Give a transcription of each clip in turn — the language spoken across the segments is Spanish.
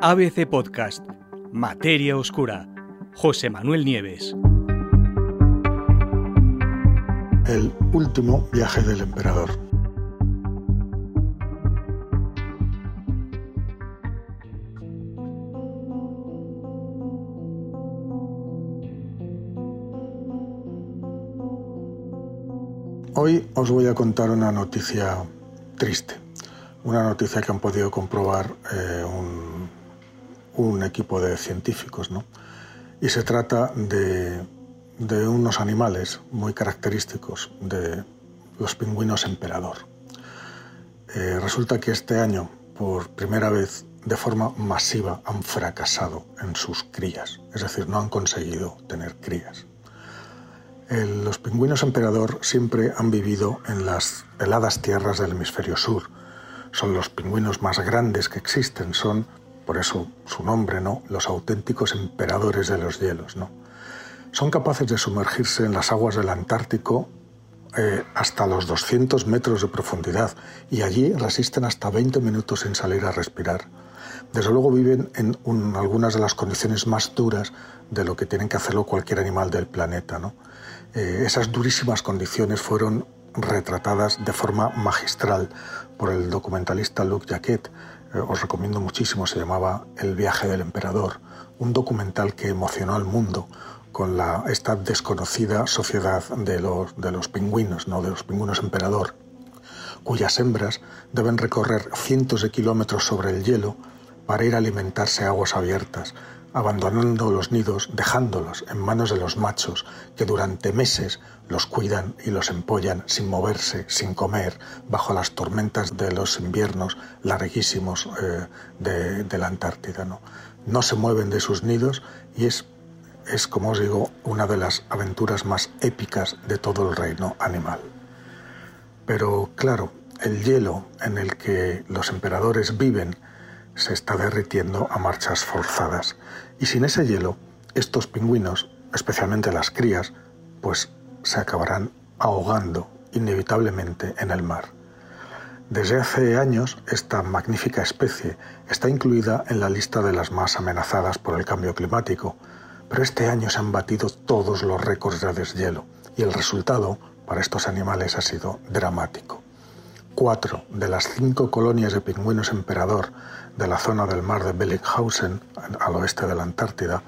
ABC Podcast, Materia Oscura, José Manuel Nieves. El último viaje del emperador. Hoy os voy a contar una noticia triste, una noticia que han podido comprobar eh, un, un, equipo de científicos, ¿no? Y se trata de, unos animales muy característicos de los pingüinos emperador. Eh, resulta que este año, por primera vez, de forma masiva, han fracasado en sus crías, es decir, no han conseguido tener crías los pingüinos emperador siempre han vivido en las heladas tierras del hemisferio sur. Son los pingüinos más grandes que existen, son, por eso su nombre, ¿no? Los auténticos emperadores de los hielos, ¿no? Son capaces de sumergirse en las aguas del Antártico eh, hasta los 200 metros de profundidad y allí resisten hasta 20 minutos sin salir a respirar. Desde luego viven en algunas de las condiciones más duras de lo que tienen que hacerlo cualquier animal del planeta. ¿no? Eh, esas durísimas condiciones fueron retratadas de forma magistral por el documentalista Luc Jacquet. Eh, os recomiendo muchísimo, se llamaba El viaje del emperador, un documental que emocionó al mundo con la, esta desconocida sociedad de los, de los pingüinos, ¿no? de los pingüinos emperador, cuyas hembras deben recorrer cientos de kilómetros sobre el hielo para ir a alimentarse a aguas abiertas, abandonando los nidos, dejándolos en manos de los machos que durante meses los cuidan y los empollan sin moverse, sin comer, bajo las tormentas de los inviernos larguísimos eh, de, la Antártida. ¿no? no se mueven de sus nidos y es, es, como os digo, una de las aventuras más épicas de todo el reino animal. Pero claro, el hielo en el que los emperadores viven se está derritiendo a marchas forzadas. Y sin ese hielo, estos pingüinos, especialmente las crías, pues se acabarán ahogando inevitablemente en el mar. Desde hace años, esta magnífica especie está incluida en la lista de las más amenazadas por el cambio climático, pero este año se han batido todos los récords de deshielo y el resultado para estos animales ha sido dramático. Cuatro de las cinco colonias de pingüinos emperador de la zona del mar de Bellinghausen, al oeste de la Antártida,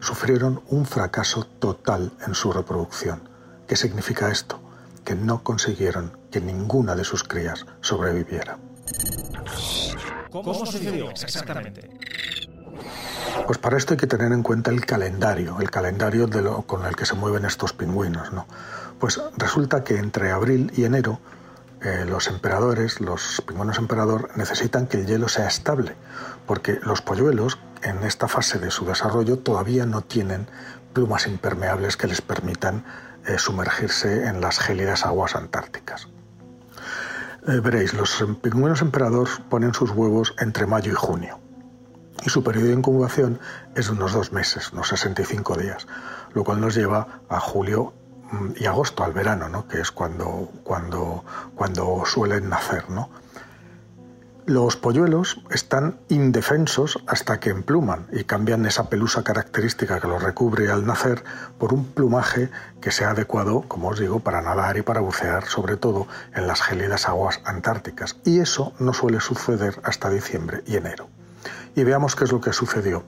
sufrieron un fracaso total en su reproducción. ¿Qué significa esto? Que no consiguieron que ninguna de sus crías sobreviviera. ¿Cómo sucedió exactamente? Pues para esto hay que tener en cuenta el calendario, el calendario de lo, con el que se mueven estos pingüinos. ¿no? Pues resulta que entre abril y enero eh, los emperadores, los pingüinos emperador, necesitan que el hielo sea estable, porque los polluelos en esta fase de su desarrollo todavía no tienen plumas impermeables que les permitan eh, sumergirse en las gélidas aguas antárticas. Eh, veréis, los pingüinos emperador ponen sus huevos entre mayo y junio y su periodo de incubación es de unos dos meses, unos 65 días, lo cual nos lleva a julio y agosto, al verano, ¿no? que es cuando, cuando, cuando suelen nacer. ¿no? Los polluelos están indefensos hasta que empluman y cambian esa pelusa característica que los recubre al nacer por un plumaje que sea adecuado, como os digo, para nadar y para bucear, sobre todo en las gélidas aguas antárticas. Y eso no suele suceder hasta diciembre y enero. Y veamos qué es lo que sucedió.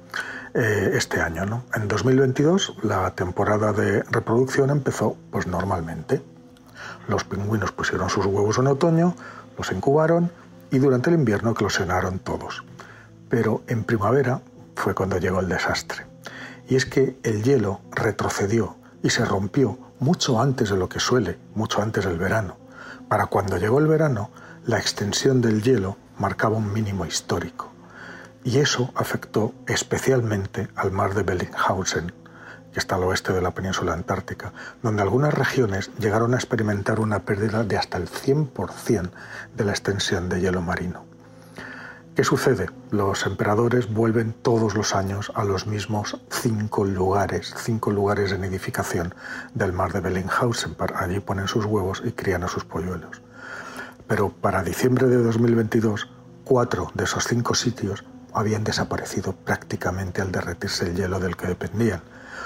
Eh, este año. ¿no? En 2022 la temporada de reproducción empezó pues normalmente. Los pingüinos pusieron sus huevos en otoño, los incubaron y durante el invierno eclosionaron todos. Pero en primavera fue cuando llegó el desastre. Y es que el hielo retrocedió y se rompió mucho antes de lo que suele, mucho antes del verano. Para cuando llegó el verano, la extensión del hielo marcaba un mínimo histórico y eso afectó especialmente al mar de Bellinghausen, que está al oeste de la península antártica, donde algunas regiones llegaron a experimentar una pérdida de hasta el 100% de la extensión de hielo marino. ¿Qué sucede? Los emperadores vuelven todos los años a los mismos cinco lugares, cinco lugares de nidificación del mar de Bellinghausen. Allí ponen sus huevos y crían a sus polluelos. Pero para diciembre de 2022, cuatro de esos cinco sitios habían desaparecido prácticamente al derretirse el hielo del que dependían.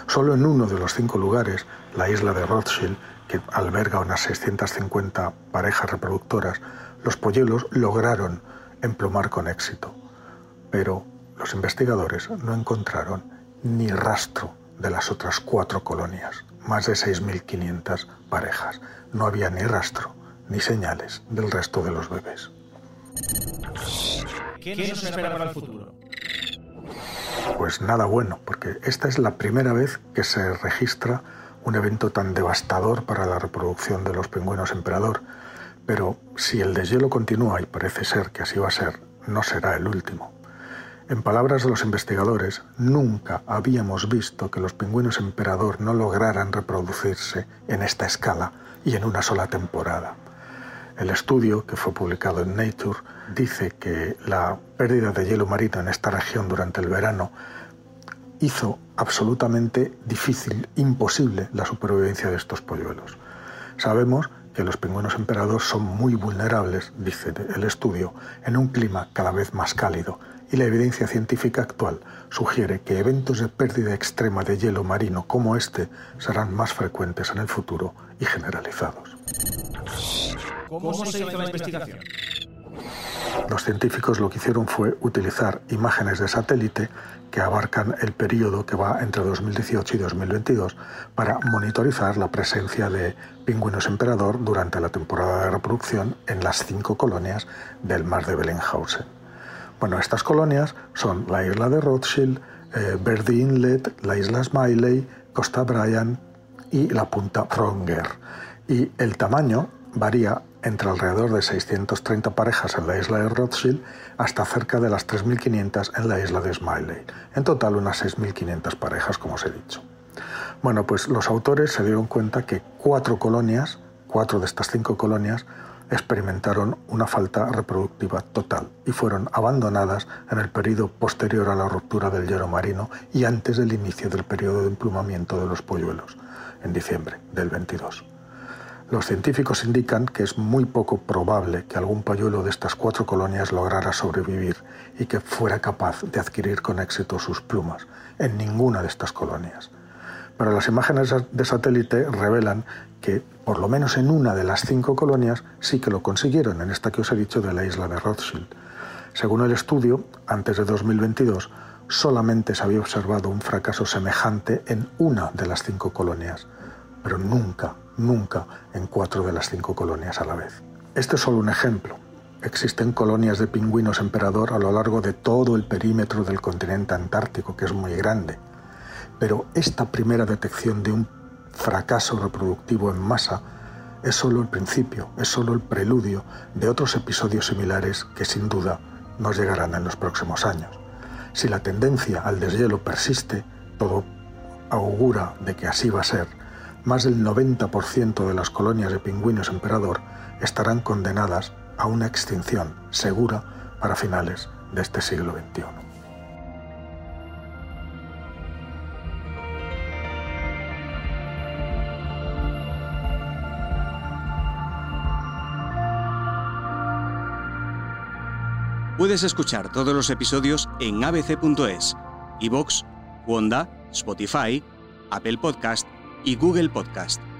Solo en uno de los cinco lugares, la isla de Rothschild, que alberga unas 650 parejas reproductoras, los polluelos lograron emplumar con éxito. Pero los investigadores no encontraron ni rastro de las otras cuatro colonias, más de 6.500 parejas. No había ni rastro ni señales del resto de los bebés. ¿Qué nos espera para el futuro? Pues nada bueno, porque esta es la primera vez que se registra un evento tan devastador para la reproducción de los pingüinos emperador. Pero si el deshielo continúa, y parece ser que así va a ser, no será el último. En palabras de los investigadores, nunca habíamos visto que los pingüinos emperador no lograran reproducirse en esta escala y en una sola temporada. El estudio, que fue publicado en Nature, dice que la pérdida de hielo marino en esta región durante el verano hizo absolutamente difícil, imposible, la supervivencia de estos polluelos. Sabemos que los pingüinos emperador son muy vulnerables, dice el estudio, en un clima cada vez más cálido y la evidencia científica actual sugiere que eventos de pérdida extrema de hielo marino como este serán más frecuentes en el futuro y generalizados. ¿Cómo se hizo la investigación? Los científicos lo que hicieron fue utilizar imágenes de satélite que abarcan el periodo que va entre 2018 y 2022 para monitorizar la presencia de pingüinos emperador durante la temporada de reproducción en las cinco colonias del mar de Bellenhausen. Bueno, estas colonias son la isla de Rothschild, eh, Verdi Inlet, la isla Smiley, Costa Bryan y la punta Fronger. Y el tamaño varía entre alrededor de 630 parejas en la isla de Rothschild hasta cerca de las 3.500 en la isla de Smiley. En total unas 6.500 parejas, como os he dicho. Bueno, pues los autores se dieron cuenta que cuatro colonias, cuatro de estas cinco colonias, experimentaron una falta reproductiva total y fueron abandonadas en el periodo posterior a la ruptura del hielo marino y antes del inicio del periodo de emplumamiento de los polluelos, en diciembre del 22. Los científicos indican que es muy poco probable que algún polluelo de estas cuatro colonias lograra sobrevivir y que fuera capaz de adquirir con éxito sus plumas en ninguna de estas colonias. Pero las imágenes de satélite revelan que, por lo menos en una de las cinco colonias, sí que lo consiguieron, en esta que os he dicho de la isla de Rothschild. Según el estudio, antes de 2022, solamente se había observado un fracaso semejante en una de las cinco colonias, pero nunca nunca en cuatro de las cinco colonias a la vez. Este es solo un ejemplo. Existen colonias de pingüinos emperador a lo largo de todo el perímetro del continente antártico, que es muy grande. Pero esta primera detección de un fracaso reproductivo en masa es solo el principio, es solo el preludio de otros episodios similares que sin duda nos llegarán en los próximos años. Si la tendencia al deshielo persiste, todo augura de que así va a ser, más del 90% de las colonias de pingüinos emperador estarán condenadas a una extinción segura para finales de este siglo XXI. Puedes escuchar todos los episodios en abc.es, iVoox, Wanda, Spotify, Apple Podcast y Google Podcast.